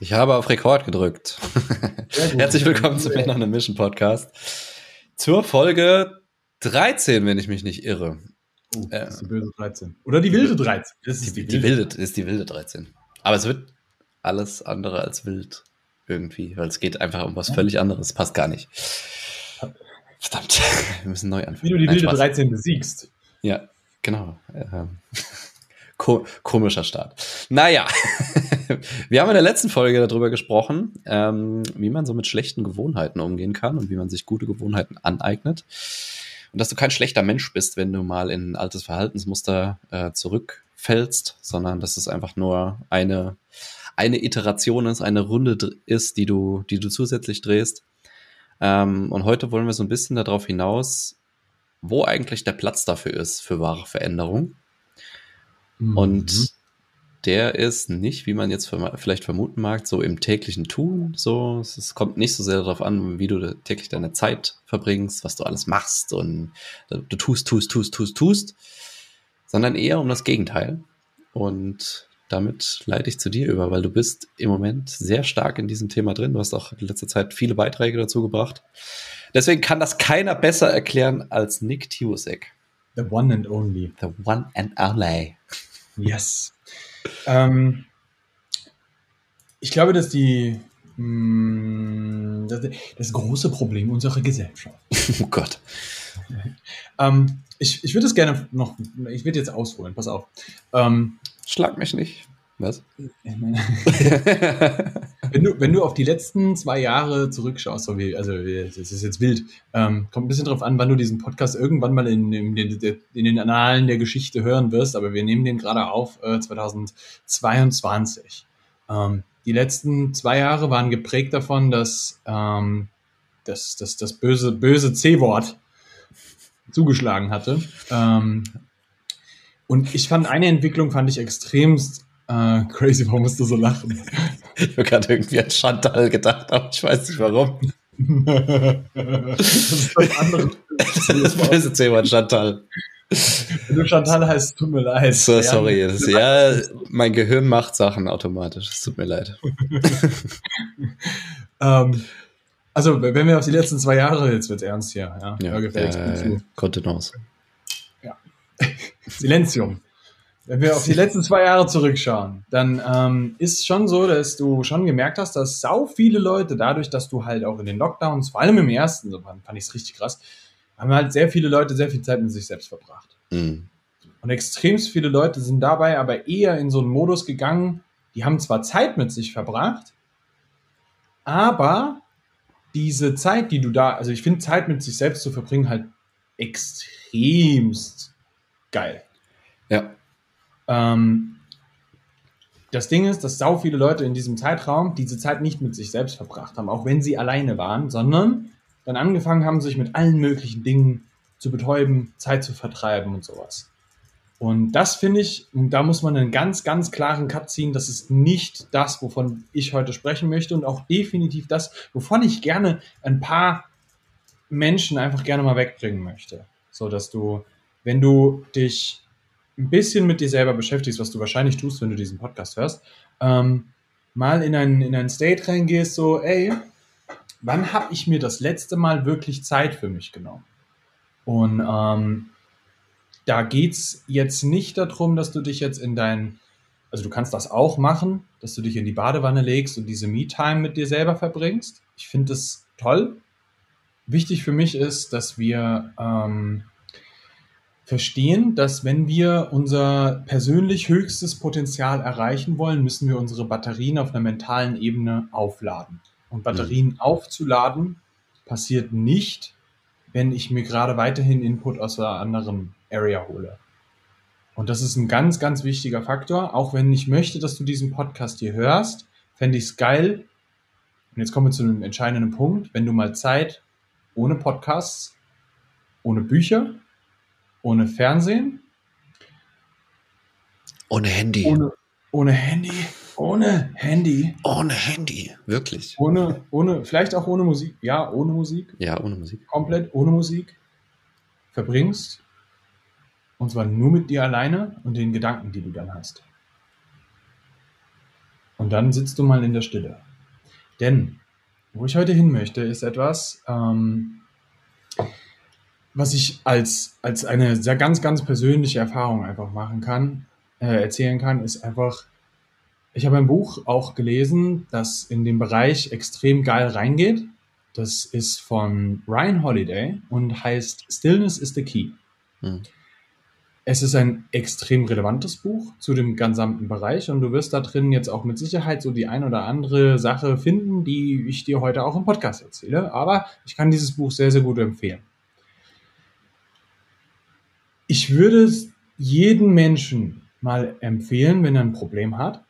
Ich habe auf Rekord gedrückt. Herzlich willkommen zum Männer on Mission Podcast. Zur Folge 13, wenn ich mich nicht irre. Oh, das ist die böse 13. Oder die wilde 13. Das ist die, die, wilde. Die ist die wilde 13. Aber es wird alles andere als wild irgendwie, weil es geht einfach um was völlig anderes. Passt gar nicht. Verdammt, wir müssen neu anfangen. Wie du die wilde 13 besiegst. Ja, genau. Ähm, Ko komischer Start. Naja, wir haben in der letzten Folge darüber gesprochen, ähm, wie man so mit schlechten Gewohnheiten umgehen kann und wie man sich gute Gewohnheiten aneignet. Und dass du kein schlechter Mensch bist, wenn du mal in ein altes Verhaltensmuster äh, zurückfällst, sondern dass es einfach nur eine, eine Iteration ist, eine Runde ist, die du, die du zusätzlich drehst. Ähm, und heute wollen wir so ein bisschen darauf hinaus, wo eigentlich der Platz dafür ist, für wahre Veränderung Mhm. Und der ist nicht, wie man jetzt vielleicht vermuten mag, so im täglichen Tun. So, es kommt nicht so sehr darauf an, wie du täglich deine Zeit verbringst, was du alles machst und du tust, tust, tust, tust, tust, sondern eher um das Gegenteil. Und damit leite ich zu dir über, weil du bist im Moment sehr stark in diesem Thema drin. Du hast auch in letzter Zeit viele Beiträge dazu gebracht. Deswegen kann das keiner besser erklären als Nick Tiusek. The one and only. The one and only. Yes. ähm, ich glaube, dass die mh, mm, das, das, große Problem unserer Gesellschaft. Oh Gott. ähm, ich ich würde es gerne noch, ich würde jetzt ausholen, pass auf. Ähm, Schlag mich nicht. Was? wenn, du, wenn du auf die letzten zwei Jahre zurückschaust, so wie, also es ist jetzt wild, ähm, kommt ein bisschen drauf an, wann du diesen Podcast irgendwann mal in, in, den, in den Annalen der Geschichte hören wirst, aber wir nehmen den gerade auf äh, 2022. Ähm, die letzten zwei Jahre waren geprägt davon, dass ähm, das, das, das böse, böse C-Wort zugeschlagen hatte. Ähm, und ich fand eine Entwicklung fand ich extremst Uh, crazy, warum musst du so lachen? Ich habe gerade irgendwie an Chantal gedacht, aber ich weiß nicht warum. das ist was anderes. Das böse Thema, Chantal. Wenn du Chantal heißt, tut mir leid. So, sorry. Ja, das, ja, mein Gehirn macht Sachen automatisch. Es tut mir leid. um, ähm, also, wenn wir auf die letzten zwei Jahre, jetzt wird ernst hier. Ja, ja, äh, Kontenance. Ja. Silenzium. Wenn wir auf die letzten zwei Jahre zurückschauen, dann ähm, ist schon so, dass du schon gemerkt hast, dass sau viele Leute dadurch, dass du halt auch in den Lockdowns, vor allem im ersten, so fand, fand ich es richtig krass, haben halt sehr viele Leute sehr viel Zeit mit sich selbst verbracht. Mhm. Und extrem viele Leute sind dabei aber eher in so einen Modus gegangen, die haben zwar Zeit mit sich verbracht, aber diese Zeit, die du da, also ich finde Zeit mit sich selbst zu verbringen halt extremst geil. Ja. Ähm, das Ding ist, dass sau viele Leute in diesem Zeitraum diese Zeit nicht mit sich selbst verbracht haben, auch wenn sie alleine waren, sondern dann angefangen haben, sich mit allen möglichen Dingen zu betäuben, Zeit zu vertreiben und sowas. Und das finde ich, da muss man einen ganz, ganz klaren Cut ziehen. Das ist nicht das, wovon ich heute sprechen möchte und auch definitiv das, wovon ich gerne ein paar Menschen einfach gerne mal wegbringen möchte. So dass du, wenn du dich ein bisschen mit dir selber beschäftigst, was du wahrscheinlich tust, wenn du diesen Podcast hörst, ähm, mal in ein, in ein State reingehst, so, ey, wann habe ich mir das letzte Mal wirklich Zeit für mich genommen? Und ähm, da geht's jetzt nicht darum, dass du dich jetzt in dein, also du kannst das auch machen, dass du dich in die Badewanne legst und diese Me-Time mit dir selber verbringst. Ich finde das toll. Wichtig für mich ist, dass wir ähm, verstehen, dass wenn wir unser persönlich höchstes Potenzial erreichen wollen, müssen wir unsere Batterien auf einer mentalen Ebene aufladen. Und Batterien mhm. aufzuladen passiert nicht, wenn ich mir gerade weiterhin Input aus einer anderen Area hole. Und das ist ein ganz, ganz wichtiger Faktor. Auch wenn ich möchte, dass du diesen Podcast hier hörst, fände ich es geil. Und jetzt kommen wir zu einem entscheidenden Punkt. Wenn du mal Zeit ohne Podcasts, ohne Bücher, ohne Fernsehen. Ohne Handy. Ohne, ohne Handy. Ohne Handy. Ohne Handy, wirklich. Ohne, ohne, vielleicht auch ohne Musik. Ja, ohne Musik. Ja, ohne Musik. Komplett ohne Musik. Verbringst. Und zwar nur mit dir alleine und den Gedanken, die du dann hast. Und dann sitzt du mal in der Stille. Denn wo ich heute hin möchte, ist etwas, ähm, was ich als, als eine sehr ganz, ganz persönliche Erfahrung einfach machen kann, äh, erzählen kann, ist einfach, ich habe ein Buch auch gelesen, das in den Bereich extrem geil reingeht. Das ist von Ryan Holiday und heißt Stillness is the Key. Hm. Es ist ein extrem relevantes Buch zu dem gesamten Bereich und du wirst da drin jetzt auch mit Sicherheit so die ein oder andere Sache finden, die ich dir heute auch im Podcast erzähle. Aber ich kann dieses Buch sehr, sehr gut empfehlen. Ich würde es jedem Menschen mal empfehlen, wenn er ein Problem hat.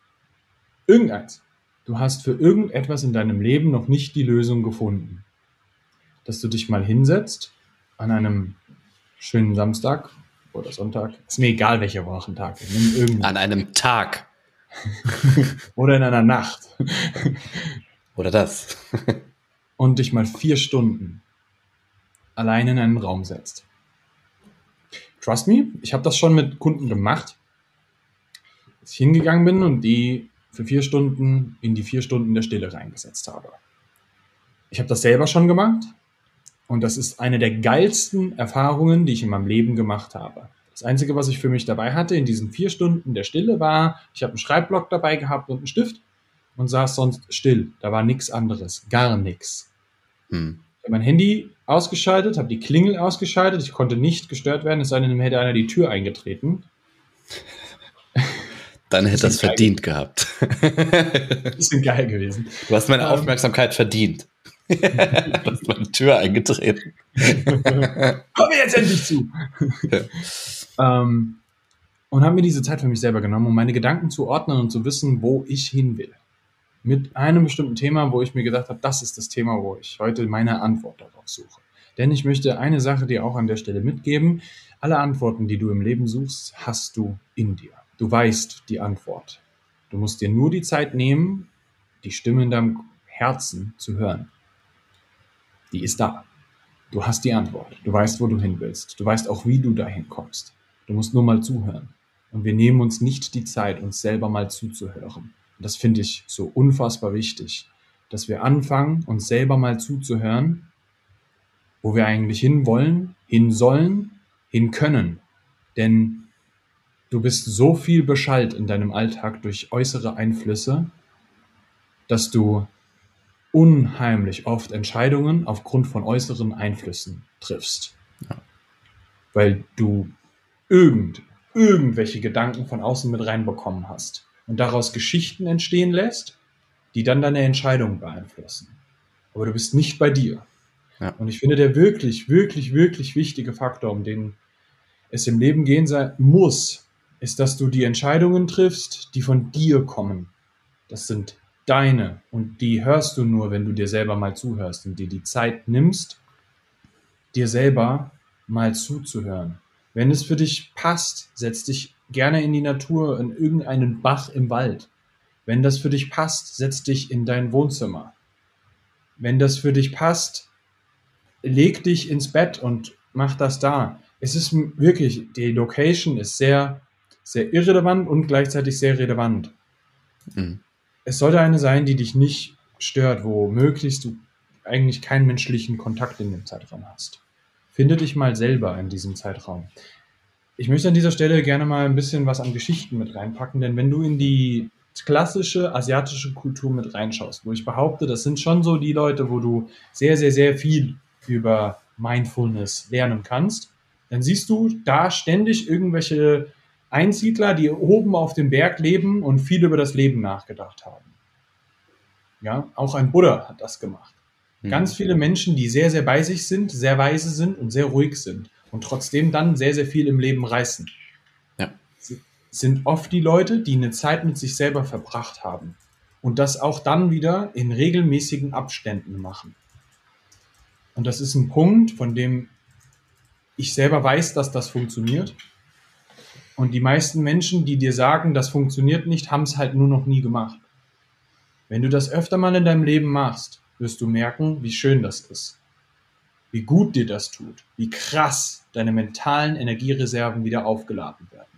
Irgendeins. Du hast für irgendetwas in deinem Leben noch nicht die Lösung gefunden. Dass du dich mal hinsetzt an einem schönen Samstag oder Sonntag. Ist mir egal, welcher Wochentag. An einem Tag. oder in einer Nacht. oder das. und dich mal vier Stunden allein in einen Raum setzt. Trust me, ich habe das schon mit Kunden gemacht, dass ich hingegangen bin und die für vier Stunden in die vier Stunden der Stille reingesetzt habe. Ich habe das selber schon gemacht und das ist eine der geilsten Erfahrungen, die ich in meinem Leben gemacht habe. Das Einzige, was ich für mich dabei hatte in diesen vier Stunden der Stille war, ich habe einen Schreibblock dabei gehabt und einen Stift und saß sonst still. Da war nichts anderes, gar nichts. Hm. Ich habe mein Handy ausgeschaltet, habe die Klingel ausgeschaltet. Ich konnte nicht gestört werden, es sei denn, hätte einer die Tür eingetreten. Dann hätte das verdient gehabt. Bisschen geil gewesen. Du hast meine ähm, Aufmerksamkeit verdient. du hast meine Tür eingetreten. Komm mir jetzt endlich zu. ähm, und habe mir diese Zeit für mich selber genommen, um meine Gedanken zu ordnen und zu wissen, wo ich hin will. Mit einem bestimmten Thema, wo ich mir gedacht habe, das ist das Thema, wo ich heute meine Antwort darauf suche. Denn ich möchte eine Sache dir auch an der Stelle mitgeben. Alle Antworten, die du im Leben suchst, hast du in dir. Du weißt die Antwort. Du musst dir nur die Zeit nehmen, die Stimme in deinem Herzen zu hören. Die ist da. Du hast die Antwort. Du weißt, wo du hin willst. Du weißt auch, wie du dahin kommst. Du musst nur mal zuhören. Und wir nehmen uns nicht die Zeit, uns selber mal zuzuhören. Und das finde ich so unfassbar wichtig, dass wir anfangen, uns selber mal zuzuhören, wo wir eigentlich hin wollen, hin sollen, hin können. Denn Du bist so viel beschallt in deinem Alltag durch äußere Einflüsse, dass du unheimlich oft Entscheidungen aufgrund von äußeren Einflüssen triffst. Ja. Weil du irgend, irgendwelche Gedanken von außen mit reinbekommen hast und daraus Geschichten entstehen lässt, die dann deine Entscheidung beeinflussen. Aber du bist nicht bei dir. Ja. Und ich finde, der wirklich, wirklich, wirklich wichtige Faktor, um den es im Leben gehen sein muss, ist, dass du die Entscheidungen triffst, die von dir kommen. Das sind deine und die hörst du nur, wenn du dir selber mal zuhörst und dir die Zeit nimmst, dir selber mal zuzuhören. Wenn es für dich passt, setz dich gerne in die Natur, in irgendeinen Bach im Wald. Wenn das für dich passt, setz dich in dein Wohnzimmer. Wenn das für dich passt, leg dich ins Bett und mach das da. Es ist wirklich, die Location ist sehr sehr irrelevant und gleichzeitig sehr relevant. Mhm. Es sollte eine sein, die dich nicht stört, wo möglichst du eigentlich keinen menschlichen Kontakt in dem Zeitraum hast. Finde dich mal selber in diesem Zeitraum. Ich möchte an dieser Stelle gerne mal ein bisschen was an Geschichten mit reinpacken, denn wenn du in die klassische asiatische Kultur mit reinschaust, wo ich behaupte, das sind schon so die Leute, wo du sehr, sehr, sehr viel über Mindfulness lernen kannst, dann siehst du da ständig irgendwelche Einsiedler, die oben auf dem Berg leben und viel über das Leben nachgedacht haben. Ja, auch ein Buddha hat das gemacht. Mhm. Ganz viele Menschen, die sehr, sehr bei sich sind, sehr weise sind und sehr ruhig sind und trotzdem dann sehr, sehr viel im Leben reißen. Ja. Sind oft die Leute, die eine Zeit mit sich selber verbracht haben und das auch dann wieder in regelmäßigen Abständen machen. Und das ist ein Punkt, von dem ich selber weiß, dass das funktioniert und die meisten Menschen, die dir sagen, das funktioniert nicht, haben es halt nur noch nie gemacht. Wenn du das öfter mal in deinem Leben machst, wirst du merken, wie schön das ist. Wie gut dir das tut. Wie krass deine mentalen Energiereserven wieder aufgeladen werden.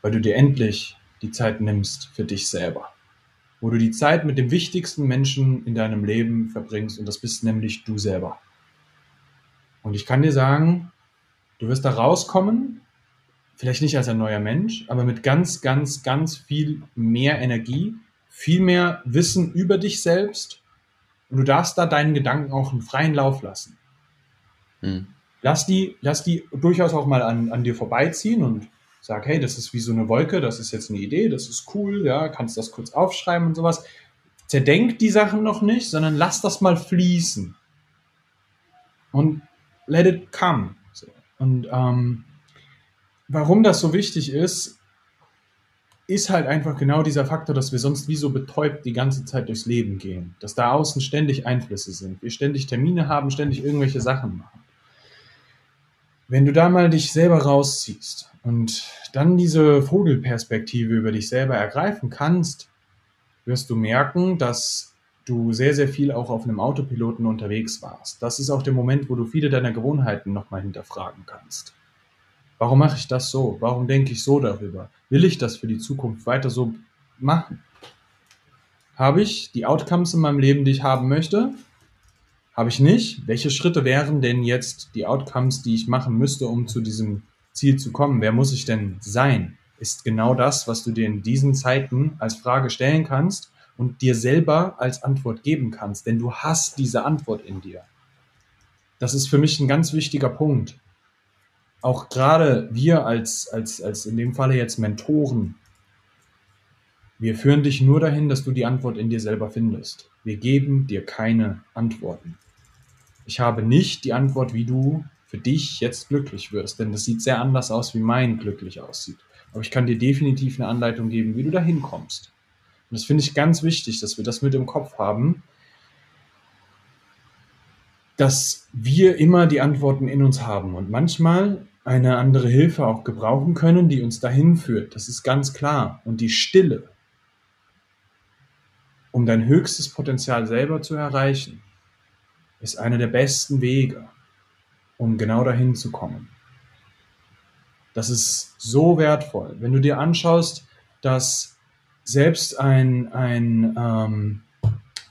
Weil du dir endlich die Zeit nimmst für dich selber. wo du die Zeit mit dem wichtigsten Menschen in deinem Leben verbringst und das bist nämlich du selber. Und ich kann dir sagen, du wirst da rauskommen, vielleicht nicht als ein neuer Mensch, aber mit ganz, ganz, ganz viel mehr Energie, viel mehr Wissen über dich selbst und du darfst da deinen Gedanken auch einen freien Lauf lassen. Hm. Lass die, lass die durchaus auch mal an, an dir vorbeiziehen und sag, hey, das ist wie so eine Wolke, das ist jetzt eine Idee, das ist cool, ja, kannst das kurz aufschreiben und sowas. Zerdenk die Sachen noch nicht, sondern lass das mal fließen. Und let it come. Und ähm, warum das so wichtig ist, ist halt einfach genau dieser Faktor, dass wir sonst wie so betäubt die ganze Zeit durchs Leben gehen. Dass da außen ständig Einflüsse sind. Wir ständig Termine haben, ständig irgendwelche Sachen machen. Wenn du da mal dich selber rausziehst und dann diese Vogelperspektive über dich selber ergreifen kannst, wirst du merken, dass du sehr, sehr viel auch auf einem Autopiloten unterwegs warst. Das ist auch der Moment, wo du viele deiner Gewohnheiten nochmal hinterfragen kannst. Warum mache ich das so? Warum denke ich so darüber? Will ich das für die Zukunft weiter so machen? Habe ich die Outcomes in meinem Leben, die ich haben möchte? Habe ich nicht? Welche Schritte wären denn jetzt die Outcomes, die ich machen müsste, um zu diesem Ziel zu kommen? Wer muss ich denn sein? Ist genau das, was du dir in diesen Zeiten als Frage stellen kannst und dir selber als Antwort geben kannst, denn du hast diese Antwort in dir. Das ist für mich ein ganz wichtiger Punkt auch gerade wir als, als, als in dem Falle jetzt Mentoren, wir führen dich nur dahin, dass du die Antwort in dir selber findest. Wir geben dir keine Antworten. Ich habe nicht die Antwort, wie du für dich jetzt glücklich wirst, denn das sieht sehr anders aus, wie mein glücklich aussieht. Aber ich kann dir definitiv eine Anleitung geben, wie du dahin kommst. Und das finde ich ganz wichtig, dass wir das mit im Kopf haben, dass wir immer die Antworten in uns haben. Und manchmal eine andere Hilfe auch gebrauchen können, die uns dahin führt. Das ist ganz klar. Und die Stille, um dein höchstes Potenzial selber zu erreichen, ist einer der besten Wege, um genau dahin zu kommen. Das ist so wertvoll. Wenn du dir anschaust, dass selbst ein, ein ähm,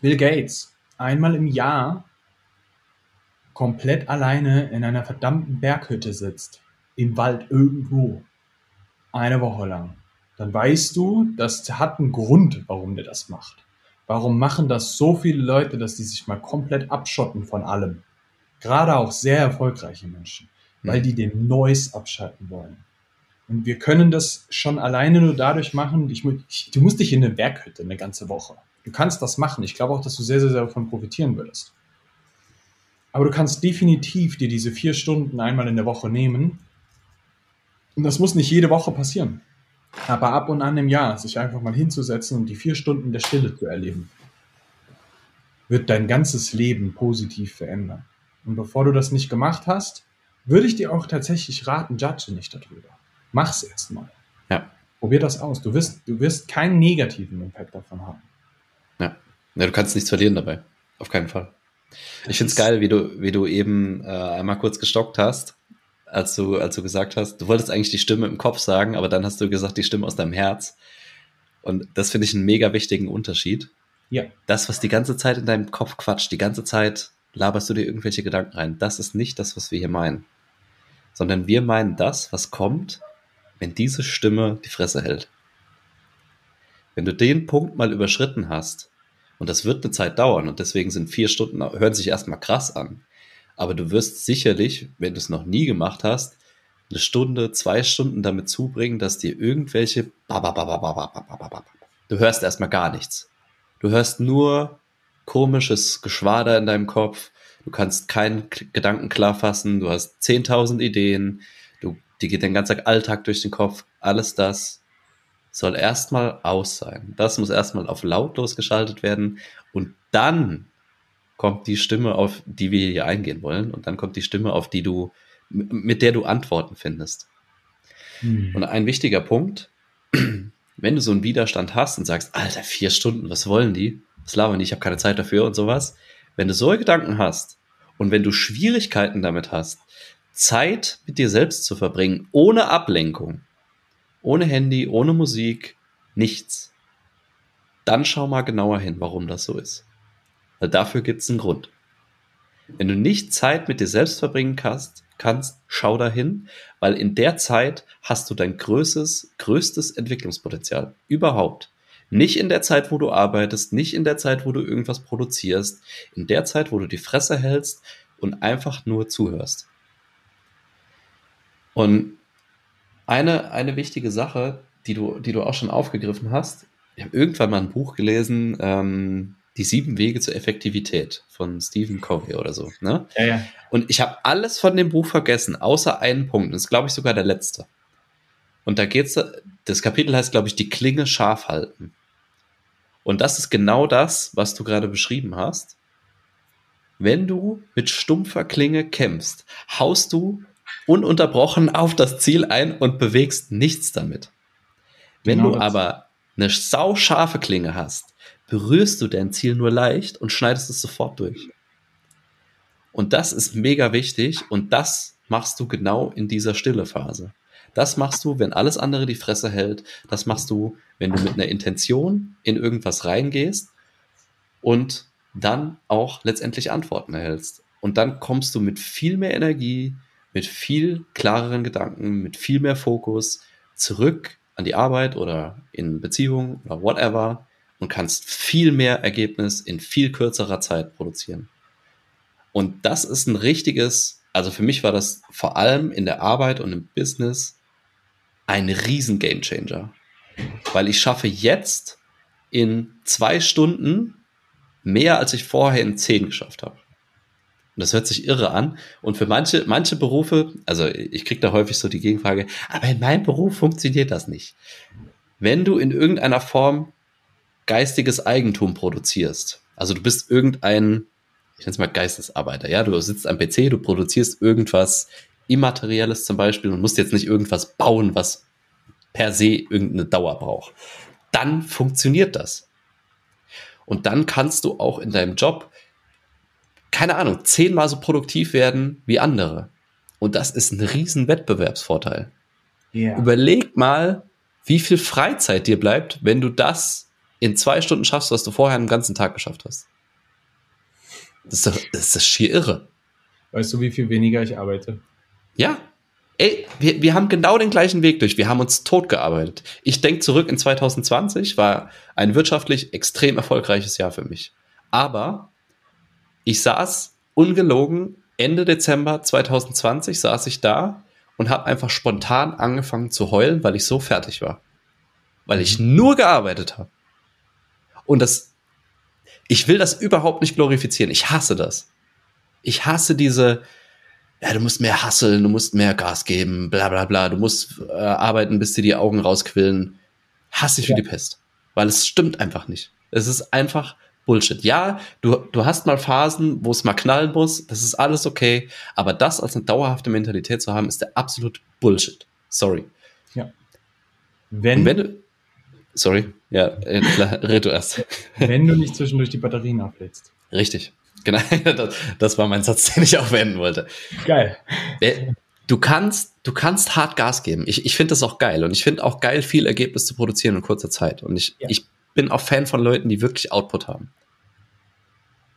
Bill Gates einmal im Jahr komplett alleine in einer verdammten Berghütte sitzt im Wald irgendwo eine Woche lang, dann weißt du, das hat einen Grund, warum der das macht. Warum machen das so viele Leute, dass die sich mal komplett abschotten von allem? Gerade auch sehr erfolgreiche Menschen, weil die den Noise abschalten wollen. Und wir können das schon alleine nur dadurch machen, ich, ich, du musst dich in eine Berghütte eine ganze Woche. Du kannst das machen. Ich glaube auch, dass du sehr, sehr, sehr davon profitieren würdest. Aber du kannst definitiv dir diese vier Stunden einmal in der Woche nehmen und das muss nicht jede Woche passieren. Aber ab und an im Jahr sich einfach mal hinzusetzen und die vier Stunden der Stille zu erleben, wird dein ganzes Leben positiv verändern. Und bevor du das nicht gemacht hast, würde ich dir auch tatsächlich raten, judge nicht darüber. Mach's erstmal. Ja. Probier das aus. Du wirst, du wirst keinen negativen Impact davon haben. Ja. ja du kannst nichts verlieren dabei. Auf keinen Fall. Ich finde es geil, wie du, wie du eben äh, einmal kurz gestockt hast als du, als du gesagt hast, du wolltest eigentlich die Stimme im Kopf sagen, aber dann hast du gesagt, die Stimme aus deinem Herz. Und das finde ich einen mega wichtigen Unterschied. Ja. Das, was die ganze Zeit in deinem Kopf quatscht, die ganze Zeit laberst du dir irgendwelche Gedanken rein. Das ist nicht das, was wir hier meinen. Sondern wir meinen das, was kommt, wenn diese Stimme die Fresse hält. Wenn du den Punkt mal überschritten hast, und das wird eine Zeit dauern, und deswegen sind vier Stunden, hören sich erstmal krass an. Aber du wirst sicherlich, wenn du es noch nie gemacht hast, eine Stunde, zwei Stunden damit zubringen, dass dir irgendwelche Du hörst erstmal gar nichts. Du hörst nur komisches Geschwader in deinem Kopf. Du kannst keinen Gedanken klar fassen. Du hast 10.000 Ideen. Du, dir geht dein ganzer Alltag durch den Kopf. Alles das soll erstmal aus sein. Das muss erstmal auf lautlos geschaltet werden. Und dann kommt die Stimme, auf die wir hier eingehen wollen, und dann kommt die Stimme, auf die du, mit der du Antworten findest. Hm. Und ein wichtiger Punkt, wenn du so einen Widerstand hast und sagst, Alter, vier Stunden, was wollen die? Was labern die? Ich habe keine Zeit dafür und sowas. Wenn du solche Gedanken hast und wenn du Schwierigkeiten damit hast, Zeit mit dir selbst zu verbringen, ohne Ablenkung, ohne Handy, ohne Musik, nichts, dann schau mal genauer hin, warum das so ist. Weil dafür gibt es einen Grund. Wenn du nicht Zeit mit dir selbst verbringen kannst, kannst, schau dahin, weil in der Zeit hast du dein größtes, größtes Entwicklungspotenzial überhaupt. Nicht in der Zeit, wo du arbeitest, nicht in der Zeit, wo du irgendwas produzierst, in der Zeit, wo du die Fresse hältst und einfach nur zuhörst. Und eine, eine wichtige Sache, die du, die du auch schon aufgegriffen hast, ich habe irgendwann mal ein Buch gelesen, ähm, die sieben Wege zur Effektivität von Stephen Covey oder so. Ne? Ja, ja. Und ich habe alles von dem Buch vergessen, außer einen Punkt. Das ist, glaube ich, sogar der letzte. Und da geht's, das Kapitel heißt, glaube ich, die Klinge scharf halten. Und das ist genau das, was du gerade beschrieben hast. Wenn du mit stumpfer Klinge kämpfst, haust du ununterbrochen auf das Ziel ein und bewegst nichts damit. Wenn genau du aber eine sauscharfe Klinge hast, berührst du dein Ziel nur leicht und schneidest es sofort durch. Und das ist mega wichtig und das machst du genau in dieser stille Phase. Das machst du, wenn alles andere die Fresse hält. Das machst du, wenn du mit einer Intention in irgendwas reingehst und dann auch letztendlich Antworten erhältst. Und dann kommst du mit viel mehr Energie, mit viel klareren Gedanken, mit viel mehr Fokus zurück an die Arbeit oder in Beziehung oder whatever und kannst viel mehr Ergebnis in viel kürzerer Zeit produzieren. Und das ist ein richtiges, also für mich war das vor allem in der Arbeit und im Business ein riesen Gamechanger. Weil ich schaffe jetzt in zwei Stunden mehr, als ich vorher in zehn geschafft habe. Und das hört sich irre an. Und für manche, manche Berufe, also ich kriege da häufig so die Gegenfrage, aber in meinem Beruf funktioniert das nicht. Wenn du in irgendeiner Form geistiges Eigentum produzierst. Also du bist irgendein, ich nenne es mal Geistesarbeiter, ja, du sitzt am PC, du produzierst irgendwas Immaterielles zum Beispiel und musst jetzt nicht irgendwas bauen, was per se irgendeine Dauer braucht. Dann funktioniert das. Und dann kannst du auch in deinem Job, keine Ahnung, zehnmal so produktiv werden wie andere. Und das ist ein riesen Wettbewerbsvorteil. Yeah. Überleg mal, wie viel Freizeit dir bleibt, wenn du das in zwei Stunden schaffst, was du vorher einen ganzen Tag geschafft hast. Das ist, doch, das ist schier irre. Weißt du, wie viel weniger ich arbeite? Ja. Ey, wir, wir haben genau den gleichen Weg durch. Wir haben uns tot gearbeitet. Ich denke zurück in 2020, war ein wirtschaftlich extrem erfolgreiches Jahr für mich. Aber ich saß ungelogen Ende Dezember 2020 saß ich da und habe einfach spontan angefangen zu heulen, weil ich so fertig war. Weil ich nur gearbeitet habe. Und das, ich will das überhaupt nicht glorifizieren. Ich hasse das. Ich hasse diese, ja, du musst mehr hasseln, du musst mehr Gas geben, bla bla bla, du musst äh, arbeiten, bis dir die Augen rausquillen. Hasse ich ja. wie die Pest. Weil es stimmt einfach nicht. Es ist einfach Bullshit. Ja, du, du hast mal Phasen, wo es mal knallen muss, das ist alles okay, aber das als eine dauerhafte Mentalität zu haben, ist der absolute Bullshit. Sorry. Ja. Wenn, wenn du, sorry, ja, äh, klar, red du erst. Wenn du nicht zwischendurch die Batterien ablädst. Richtig. Genau, das, das war mein Satz, den ich auch wenden wollte. Geil. Äh, du kannst, du kannst hart Gas geben. Ich, ich finde das auch geil. Und ich finde auch geil, viel Ergebnis zu produzieren in kurzer Zeit. Und ich, ja. ich bin auch Fan von Leuten, die wirklich Output haben.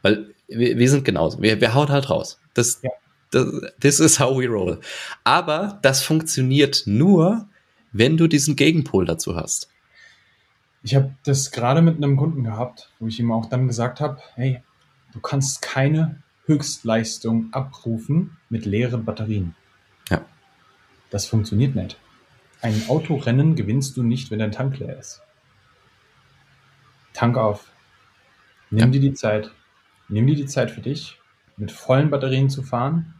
Weil wir, wir sind genauso. Wir, wir hauen halt raus. Das, ja. das, this is how we roll. Aber das funktioniert nur, wenn du diesen Gegenpol dazu hast. Ich habe das gerade mit einem Kunden gehabt, wo ich ihm auch dann gesagt habe, hey, du kannst keine Höchstleistung abrufen mit leeren Batterien. Ja. Das funktioniert nicht. Ein Autorennen gewinnst du nicht, wenn dein Tank leer ist. Tank auf. Nimm ja. dir die Zeit. Nimm dir die Zeit für dich, mit vollen Batterien zu fahren,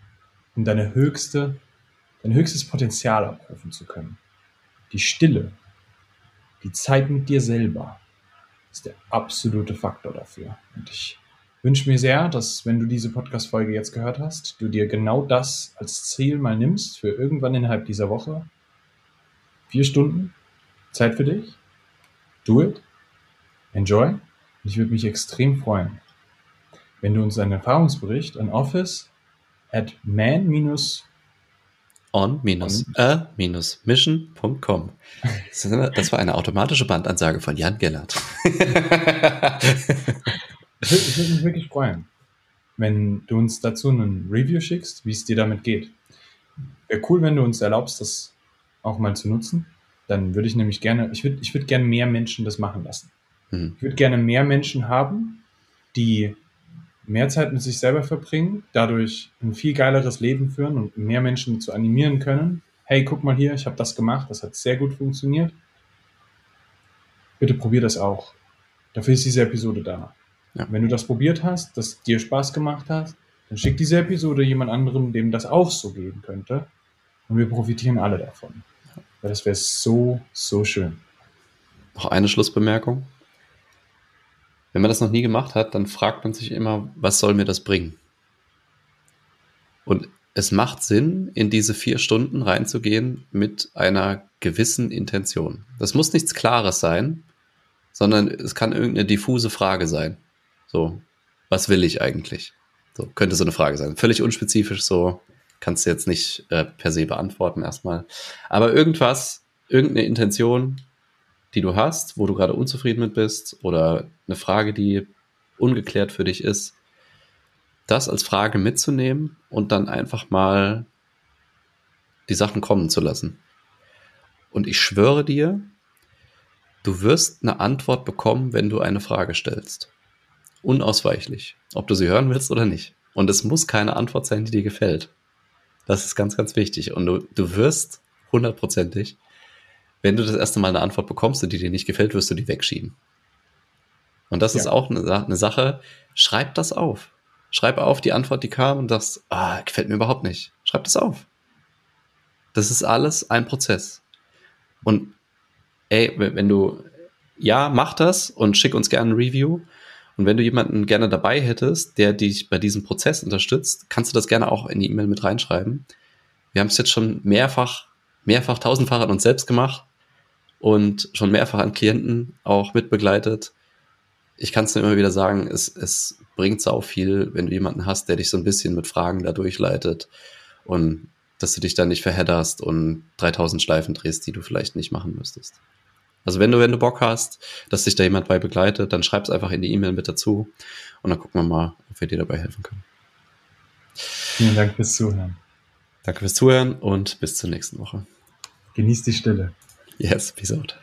um deine höchste, dein höchstes Potenzial abrufen zu können. Die Stille, die Zeit mit dir selber ist der absolute Faktor dafür. Und ich wünsche mir sehr, dass, wenn du diese Podcast-Folge jetzt gehört hast, du dir genau das als Ziel mal nimmst für irgendwann innerhalb dieser Woche. Vier Stunden Zeit für dich. Do it. Enjoy. Und ich würde mich extrem freuen, wenn du uns einen Erfahrungsbericht an office at man- on-a-mission.com. Das war eine automatische Bandansage von Jan Gellert. ich würde würd mich wirklich freuen, wenn du uns dazu einen Review schickst, wie es dir damit geht. Wäre cool, wenn du uns erlaubst, das auch mal zu nutzen. Dann würde ich nämlich gerne, ich würde ich würd gerne mehr Menschen das machen lassen. Mhm. Ich würde gerne mehr Menschen haben, die mehr Zeit mit sich selber verbringen, dadurch ein viel geileres Leben führen und mehr Menschen zu animieren können. Hey, guck mal hier, ich habe das gemacht, das hat sehr gut funktioniert. Bitte probier das auch. Dafür ist diese Episode da. Ja. Wenn du das probiert hast, das dir Spaß gemacht hat, dann schick diese Episode jemand anderem, dem das auch so gehen könnte. Und wir profitieren alle davon. Weil das wäre so, so schön. Noch eine Schlussbemerkung. Wenn man das noch nie gemacht hat, dann fragt man sich immer, was soll mir das bringen? Und es macht Sinn, in diese vier Stunden reinzugehen mit einer gewissen Intention. Das muss nichts Klares sein, sondern es kann irgendeine diffuse Frage sein. So, was will ich eigentlich? So, könnte so eine Frage sein. Völlig unspezifisch, so kannst du jetzt nicht äh, per se beantworten erstmal. Aber irgendwas, irgendeine Intention, die du hast, wo du gerade unzufrieden mit bist oder eine Frage, die ungeklärt für dich ist, das als Frage mitzunehmen und dann einfach mal die Sachen kommen zu lassen. Und ich schwöre dir, du wirst eine Antwort bekommen, wenn du eine Frage stellst. Unausweichlich. Ob du sie hören willst oder nicht. Und es muss keine Antwort sein, die dir gefällt. Das ist ganz, ganz wichtig. Und du, du wirst hundertprozentig wenn du das erste Mal eine Antwort bekommst und die dir nicht gefällt, wirst du die wegschieben. Und das ja. ist auch eine, eine, Sache, schreib das auf. Schreib auf die Antwort, die kam und das ah, gefällt mir überhaupt nicht. Schreib das auf. Das ist alles ein Prozess. Und ey, wenn du, ja, mach das und schick uns gerne ein Review. Und wenn du jemanden gerne dabei hättest, der dich bei diesem Prozess unterstützt, kannst du das gerne auch in die E-Mail mit reinschreiben. Wir haben es jetzt schon mehrfach, mehrfach tausendfach an uns selbst gemacht und schon mehrfach an Klienten auch mitbegleitet. Ich kann es nur immer wieder sagen, es, es bringt sau viel, wenn du jemanden hast, der dich so ein bisschen mit Fragen da durchleitet und dass du dich dann nicht verhedderst und 3000 Schleifen drehst, die du vielleicht nicht machen müsstest. Also wenn du, wenn du Bock hast, dass sich da jemand bei begleitet, dann schreib es einfach in die E-Mail mit dazu und dann gucken wir mal, ob wir dir dabei helfen können. Vielen Dank fürs Zuhören. Danke fürs Zuhören und bis zur nächsten Woche. Genieß die Stille. Yes, out.